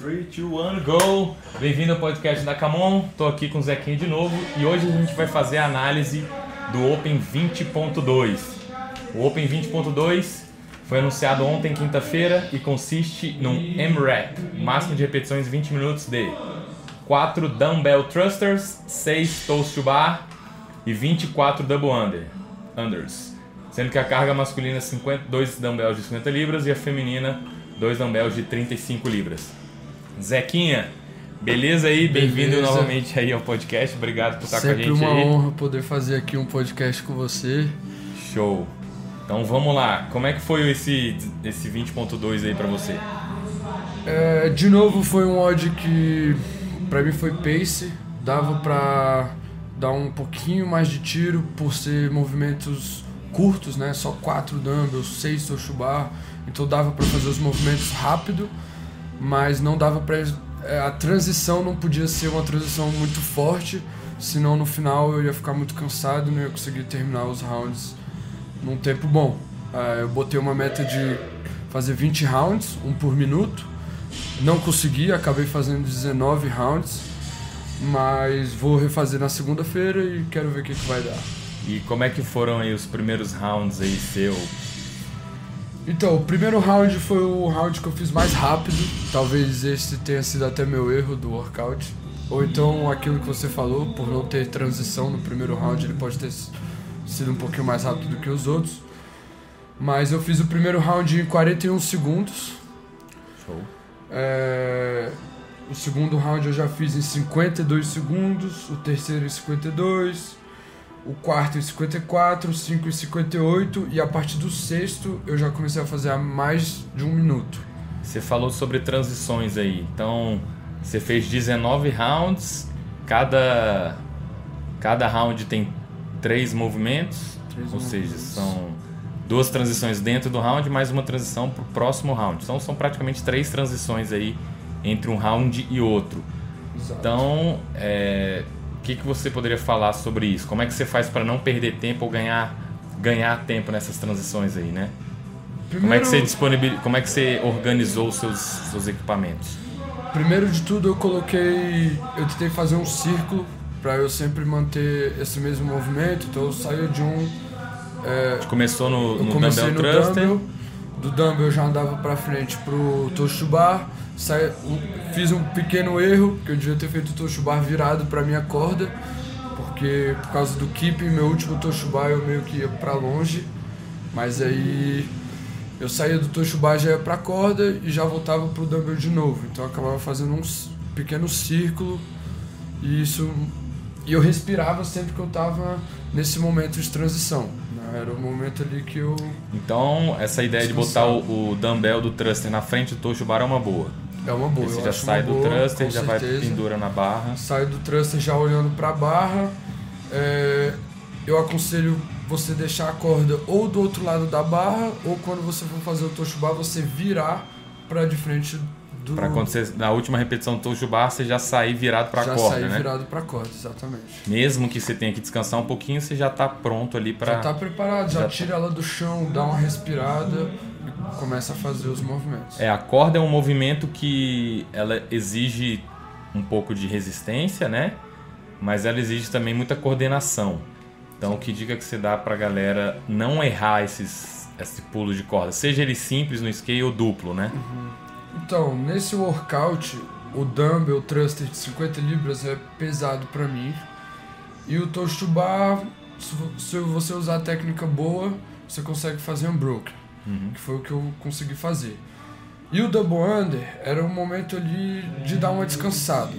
3, 2, 1, go! Bem-vindo ao podcast da Camon. Tô aqui com o Zequinho de novo e hoje a gente vai fazer a análise do Open 20.2. O Open 20.2 foi anunciado ontem, quinta-feira, e consiste num M-Rap, máximo de repetições 20 minutos de 4 Dumbbell Thrusters, 6 Toast to Bar e 24 Double Under, Unders. Sendo que a carga masculina é 52 dumbbells de 50 libras e a feminina 2 dumbbells de 35 libras. Zequinha, beleza aí? Bem-vindo novamente aí ao podcast. Obrigado por estar Sempre com a gente uma aí. honra poder fazer aqui um podcast com você. Show. Então vamos lá. Como é que foi esse esse 20.2 aí pra você? É, de novo, foi um odd que pra mim foi pace. Dava pra dar um pouquinho mais de tiro por ser movimentos curtos, né? Só 4 dumbbells, 6 toshubar. Então dava pra fazer os movimentos rápido, mas não dava pra... é, A transição não podia ser uma transição muito forte, senão no final eu ia ficar muito cansado não ia conseguir terminar os rounds num tempo bom. Ah, eu botei uma meta de fazer 20 rounds, um por minuto. Não consegui, acabei fazendo 19 rounds, mas vou refazer na segunda-feira e quero ver o que, que vai dar. E como é que foram aí os primeiros rounds aí seu? Então, o primeiro round foi o round que eu fiz mais rápido. Talvez esse tenha sido até meu erro do workout. Ou então aquilo que você falou, por não ter transição no primeiro round, ele pode ter sido um pouquinho mais rápido do que os outros. Mas eu fiz o primeiro round em 41 segundos. Show. É, O segundo round eu já fiz em 52 segundos, o terceiro em 52, o quarto em 54, o cinco em 58 e a partir do sexto eu já comecei a fazer a mais de um minuto. Você falou sobre transições aí. Então, você fez 19 rounds. Cada cada round tem três movimentos, Três ou seja, movimentos. são duas transições dentro do round mais uma transição pro próximo round. Então são praticamente três transições aí entre um round e outro. Exato. Então, é, o que, que você poderia falar sobre isso? Como é que você faz para não perder tempo ou ganhar, ganhar tempo nessas transições aí, né? Como é que você disponibil... Como é que você organizou os seus, seus equipamentos? Primeiro de tudo eu coloquei, eu tentei fazer um círculo para eu sempre manter esse mesmo movimento, então eu saía de um é, começou no, no Dumbbell Thruster. dumbbell, do dumbbell eu já andava pra frente pro toast to bar, saí- fiz um pequeno erro, que eu devia ter feito o toast to bar virado pra minha corda, porque por causa do keeping, meu último toast to bar eu meio que ia pra longe, mas aí eu saía do toast to bar já ia pra corda e já voltava pro dumbbell de novo, então eu acabava fazendo um pequeno círculo e isso e eu respirava sempre que eu tava nesse momento de transição. Era o momento ali que eu Então, essa ideia de botar o, o dumbbell do thruster na frente do tocho bar é uma boa. É uma boa. Você já sai do boa, thruster, já vai pendura na barra. Sai do thruster já olhando pra barra. É, eu aconselho você deixar a corda ou do outro lado da barra, ou quando você for fazer o tocho bar, você virar pra de frente do. Pra quando você, na última repetição do bar, você já sair virado pra já corda, sair né? virado pra corda, exatamente. Mesmo que você tenha que descansar um pouquinho, você já tá pronto ali pra... Já tá preparado, já, já tá. tira ela do chão, dá uma respirada e começa a fazer os movimentos. É, a corda é um movimento que ela exige um pouco de resistência, né? Mas ela exige também muita coordenação. Então, que dica que você dá pra galera não errar esses, esse pulo de corda? Seja ele simples no scale ou duplo, né? Então, nesse workout, o dumbbell thruster de 50 libras é pesado pra mim. E o toast to bar, se vo- se você usar a técnica boa, você consegue fazer unbroken, Uhum. que foi o que eu consegui fazer. E o double under era um momento ali de dar uma descansada.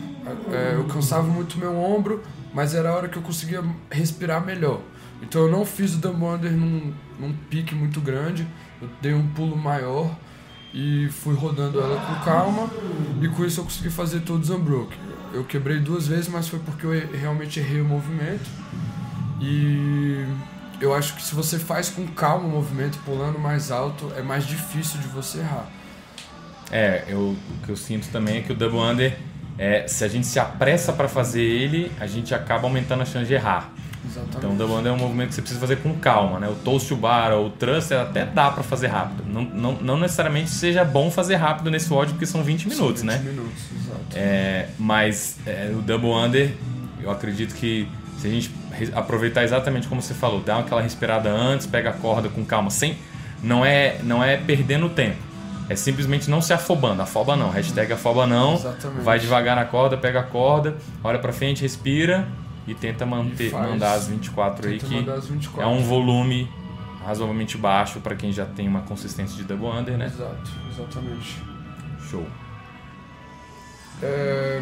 É, eu cansava muito meu ombro, mas era a hora que eu conseguia respirar melhor. Então eu não fiz o double under num, num pique muito grande, eu dei um pulo maior e fui rodando ela com calma e com isso eu consegui fazer todos unbroken. Eu quebrei duas vezes, mas foi porque eu realmente errei o movimento. E eu acho que se você faz com calma o movimento, pulando mais alto, é mais difícil de você errar. É, eu, o que eu sinto também é que o double under, é, se a gente se apressa pra fazer ele, a gente acaba aumentando a chance de errar. Exatamente. Então o double under é um movimento que você precisa fazer com calma, né? O toast to bar ou o thruster até dá para fazer rápido. Não, não, não necessariamente seja bom fazer rápido nesse WOD porque são 20 minutos, São 20 né? minutos, exato. É, mas é, o double under, eu acredito que se a gente aproveitar exatamente como você falou, dar aquela respirada antes, pega a corda com calma, sem não é não é perdendo tempo. É simplesmente não se afobando. Afoba não. Hashtag afoba não. Exatamente. Vai devagar na corda, pega a corda, olha pra frente, respira e tenta manter, E mandar as 24 aí que mandar as 24. é um volume razoavelmente baixo para quem já tem uma consistência de double under, né? Exato, exatamente. Show. É,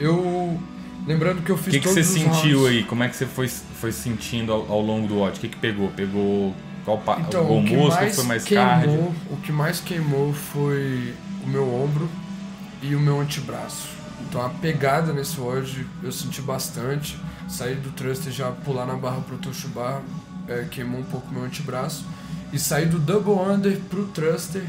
eu. Lembrando que eu O fiz que, que todos você sentiu rounds. aí? Como é que você foi, foi sentindo ao, ao longo do watch? O que, que pegou? Pegou qual pa... Então, o o que músculo? mais Foi mais queimou, o que mais queimou foi o meu ombro e o meu antebraço. Então a pegada nesse WOD eu senti bastante. Sair do thruster já pular na barra pro touch bar é, queimou um pouco o meu antebraço. E sair do double under pro thruster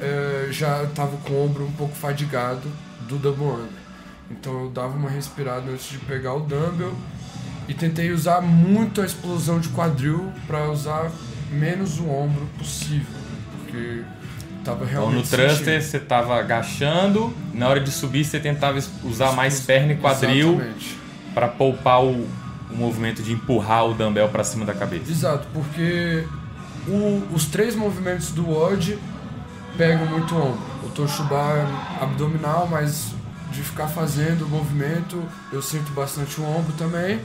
é, já tava com o ombro um pouco fadigado do double under. Então eu dava uma respirada antes de pegar o dumbbell e tentei usar muito a explosão de quadril para usar menos o ombro possível, porque tava Então no thruster você tava agachando, na hora de subir você tentava usar mais perna e quadril para poupar o, o movimento de empurrar o dumbbell para cima da cabeça. Exato, porque o- os três movimentos do WOD pegam muito ombro. O Toshuba é abdominal, mas de ficar fazendo o movimento eu sinto bastante o ombro também.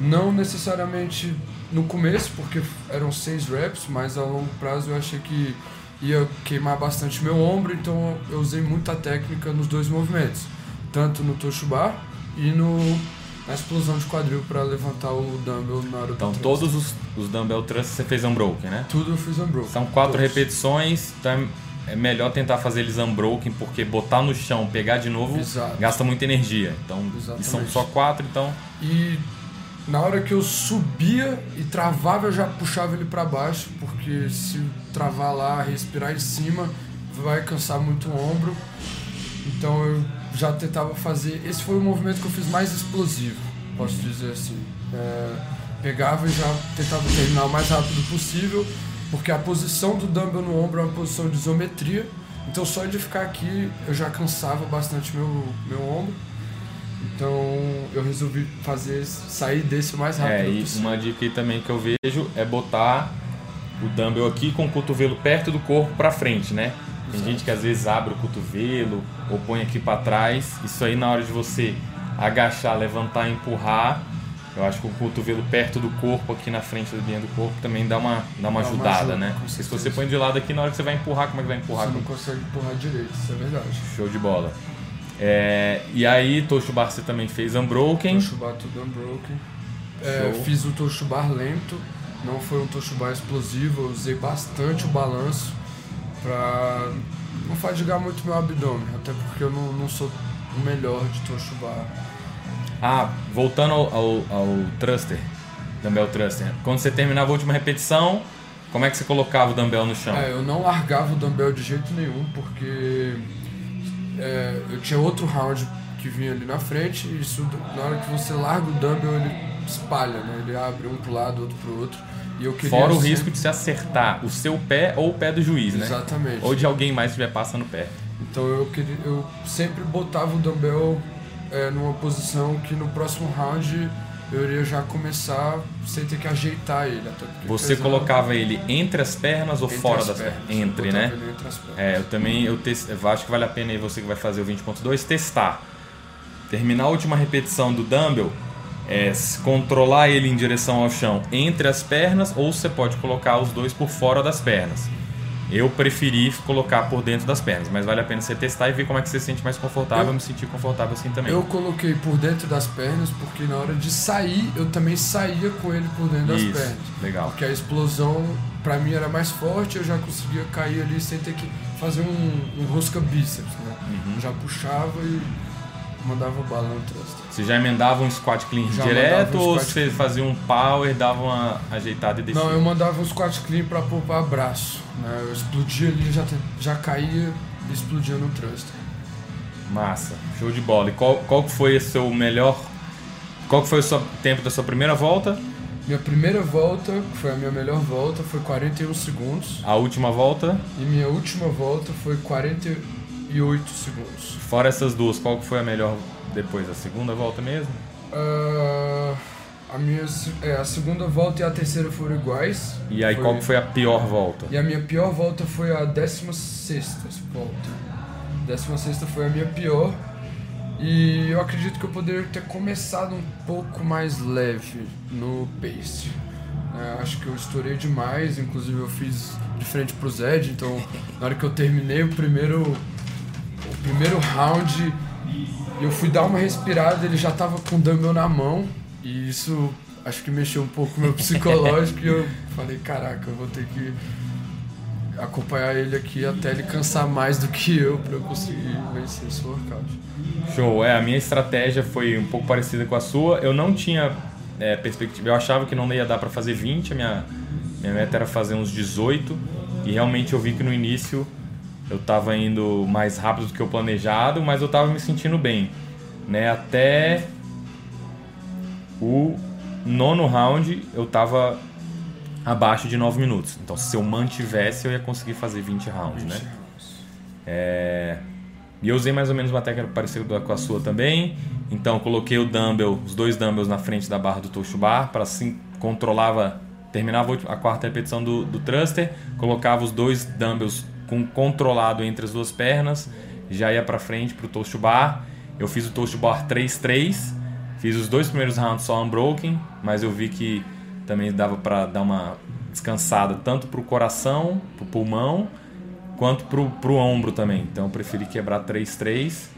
Não necessariamente no começo, porque eram seis reps, mas a longo prazo eu achei que ia queimar bastante meu ombro, então eu usei muita técnica nos dois movimentos, tanto no Toshuba e no, na explosão de quadril para levantar o dumbbell na hora do Então todos os, os dumbbell thrusts você fez unbroken, né? Tudo eu fiz unbroken. São quatro Todos. repetições, então é melhor tentar fazer eles unbroken, porque botar no chão, pegar de novo, Exato. gasta muita energia. Então, são só quatro, então E na hora que eu subia e travava, eu já puxava ele para baixo, porque se travar lá, respirar em cima, vai cansar muito o ombro. Então eu já tentava fazer. Esse foi o movimento que eu fiz mais explosivo, posso dizer assim. É, pegava e já tentava terminar o mais rápido possível, porque a posição do dumbbell no ombro é uma posição de isometria. Então só de ficar aqui eu já cansava bastante meu, meu ombro. Então eu resolvi fazer sair desse o mais rápido É, e possível. uma dica aí também que eu vejo é botar o dumbbell aqui com o cotovelo perto do corpo pra frente, né? Tem Exato. gente que às vezes abre o cotovelo ou põe aqui pra trás. Isso aí na hora de você agachar, levantar e empurrar, eu acho que o cotovelo perto do corpo aqui na frente do linha do corpo também dá uma, dá uma Dá uma ajudada, ajuda, né? Porque se você põe de lado aqui, na hora que você vai empurrar, como é que vai empurrar? Você não consegue empurrar direito, isso é verdade. Show de bola. É, e aí, Toshubar você também fez Unbroken. Toshubar tudo unbroken. É, fiz o Toshubar lento, não foi um Toshubar explosivo, eu usei bastante o balanço pra não fadigar muito meu abdômen, até porque eu não, não sou o melhor de Toshubar. Ah, voltando ao, ao, ao thruster, dumbbell thruster. Quando você terminava a última repetição, como é que você colocava o dumbbell no chão? É, eu não largava o dumbbell de jeito nenhum, porque é, eu tinha outro round que vinha ali na frente, e isso, na hora que você larga o dumbbell, ele espalha, né? Ele abre um pro lado, outro pro outro. E eu queria Fora o risco de se acertar o seu pé ou o pé do juiz, né? Exatamente. Ou de alguém mais estiver passando perto. Então eu, queria, eu sempre botava o dumbbell é, numa posição que no próximo round eu iria já começar sem ter que ajeitar ele. Você pesava colocava ele entre as pernas ou entre fora as das pernas. pernas? Entre, né? entre as pernas. É, eu também eu, tes- eu acho que vale a pena aí você que vai fazer o 20.2 testar. Terminar a última repetição do dumbbell, é, controlar ele em direção ao chão entre as pernas ou você pode colocar os dois por fora das pernas. Eu preferi colocar por dentro das pernas, mas vale a pena você testar e ver como é que você se sente mais confortável. Eu, me senti confortável assim também. Eu coloquei por dentro das pernas porque na hora de sair eu também saía com ele por dentro das Isso, pernas. legal. Porque a explosão pra mim era mais forte, eu já conseguia cair ali sem ter que fazer um, um rosca bíceps, né? Uhum. Já puxava e mandava bala no thruster. Você já emendava um squat clean Já direto um ou você clean. fazia um power, dava uma ajeitada e descia? Não, eu mandava um squat clean pra poupar braço. Né? Eu explodia ali, já, já caía e explodia no thruster. Massa, show de bola. E qual, qual que foi o seu melhor Qual que foi o seu tempo da sua primeira volta? Minha primeira volta, que foi a minha melhor volta, foi 41 segundos. A última volta? E minha última volta foi 48 segundos. Fora essas duas, qual que foi a melhor depois? A segunda volta mesmo? Uh, a, minha, é, a segunda volta e a terceira foram iguais. E aí foi... qual foi a pior volta? E a minha pior volta foi a 16 volta. 16 foi a minha pior. E eu acredito que eu poderia ter começado um pouco mais leve no pace. É, acho que eu estourei demais, inclusive eu fiz de frente pro Zed, então na hora que eu terminei o primeiro, primeiro round, eu fui dar uma respirada, ele já tava com o dumbbell na mão, e isso acho que mexeu um pouco meu psicológico, e eu falei, caraca, eu vou ter que acompanhar ele aqui até ele cansar mais do que eu para eu conseguir vencer esse workout. Show, é, a minha estratégia foi um pouco parecida com a sua. Eu não tinha é, perspectiva, eu achava que não ia dar para fazer 20, a minha, minha meta era fazer uns 18 e realmente eu vi que no início eu estava indo mais rápido do que eu planejado, mas eu estava me sentindo bem, né? Até o nono round eu estava abaixo de 9 minutos. Então, se eu mantivesse, eu ia conseguir fazer 20 rounds, 20 né? É... E eu usei mais ou menos uma técnica parecida com a sua também. Então, coloquei o dumbbell, os dois dumbbells na frente da barra do touch bar, para assim controlava, terminava a quarta repetição do, do thruster, colocava os dois dumbbells com controlado entre as duas pernas, já ia para frente para o toast bar. Eu fiz o toast bar 3-3, fiz os dois primeiros rounds só unbroken, mas eu vi que também dava para dar uma descansada tanto para o coração, para o pulmão, quanto para o ombro também. Então eu preferi quebrar 3-3.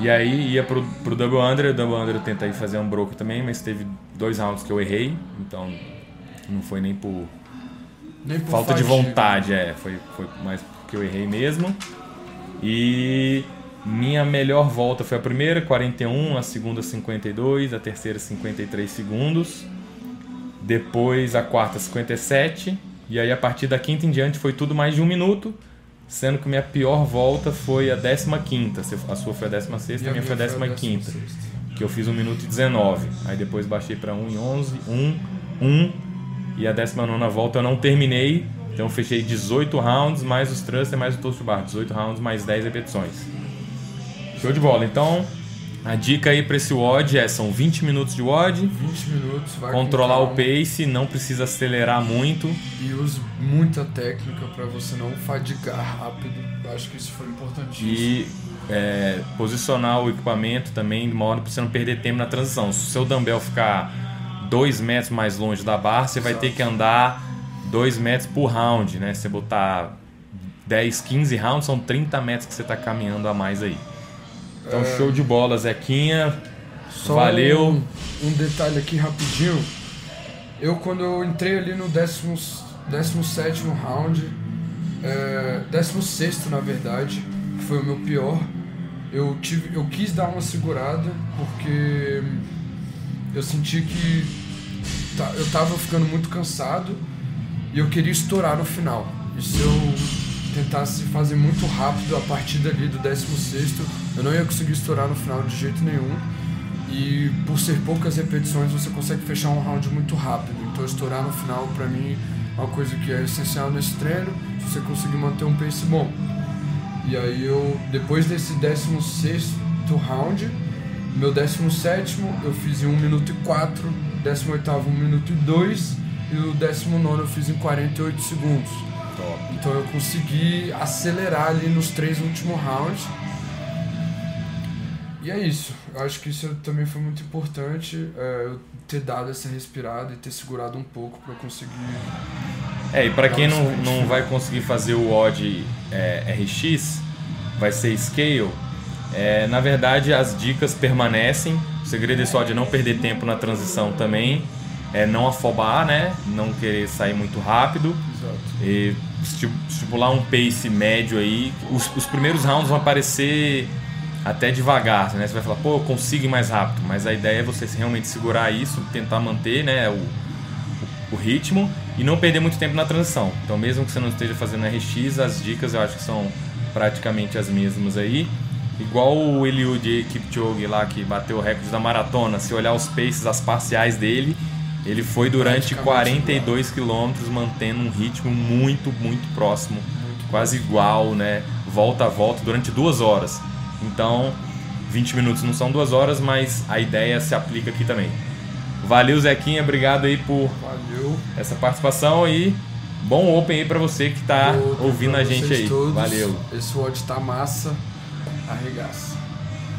E aí ia pro, pro double under, o double under eu tentei fazer um broke também, mas teve dois rounds que eu errei, então não foi nem por falta de vontade, é, foi, foi mais porque eu errei mesmo. E minha melhor volta foi a primeira, 41, a segunda 52, a terceira 53 segundos. Depois a quarta 57. E aí a partir da quinta em diante foi tudo mais de um minuto. Sendo que minha pior volta foi a 15. A sua foi a 16, a, a minha foi a 15. Que eu fiz 1 minuto e 19. Aí depois baixei para 1 e 11, 1, 1. E a 19 volta eu não terminei. Então fechei 18 rounds, mais os thruster, mais o toast bar. 18 rounds, mais 10 repetições. Show de bola. Então, a dica aí para esse WOD é são 20 minutos de WOD. 20 minutos, vai Controlar o pace, não precisa acelerar muito. E use muita técnica para você não fadigar rápido. Acho que isso foi importantíssimo. E é, posicionar o equipamento também de modo para você não perder tempo na transição. Se o seu dumbbell ficar 2 metros mais longe da barra, você Exato. vai ter que andar 2 metros por round, né? Se você botar 10, 15 rounds, são 30 metros que você está caminhando a mais aí. Então, é... show de bola, Zequinha. Só Valeu. Um, um, detalhe aqui rapidinho. Eu, quando eu entrei ali no 17 round, é, 16 na verdade, foi o meu pior, eu, tive, eu quis dar uma segurada porque eu senti que eu tava ficando muito cansado e eu queria estourar no final. E se eu tentasse fazer muito rápido a partir dali do 16, eu não ia conseguir estourar no final de jeito nenhum. E por ser poucas repetições, você consegue fechar um round muito rápido. Então, estourar no final, para mim, é uma coisa que é essencial nesse treino, você conseguir manter um pace bom. E aí, eu, depois desse 16 round, meu 17 eu fiz em 1 minuto e 4, 18 1 minuto e 2 e o 19 eu fiz em 48 segundos. Top. Então eu consegui acelerar ali nos três últimos rounds. E é isso. Eu acho que isso também foi muito importante. É, eu ter dado essa respirada e ter segurado um pouco para conseguir. É, e para quem não, não vai conseguir fazer o odd é, RX, vai ser scale. É, na verdade, as dicas permanecem. O segredo desse odd é não perder tempo na transição também. É não afobar, né? Não querer sair muito rápido. Exato. E estipular um pace médio aí. Os, os primeiros rounds vão aparecer até devagar, né? Você vai falar, pô, eu consigo ir mais rápido, mas a ideia é você realmente segurar isso, tentar manter né, o, o, ritmo e não perder muito tempo na transição. Então, mesmo que você não esteja fazendo RX, as dicas eu acho que são praticamente as mesmas aí. Igual o Eliud Kipchoge lá que bateu o recorde da maratona, se olhar os paces, as parciais dele, ele foi durante 42 quilômetros mantendo um ritmo muito, muito próximo, muito quase igual, né? Volta a volta durante duas horas. Então, 20 minutos não são duas horas, mas a ideia se aplica aqui também. Valeu, Zequinha, obrigado aí por Valeu. essa participação e bom Open aí pra você que tá ouvindo a gente aí. Todos. Valeu. Esse WOD tá massa. Arregaça.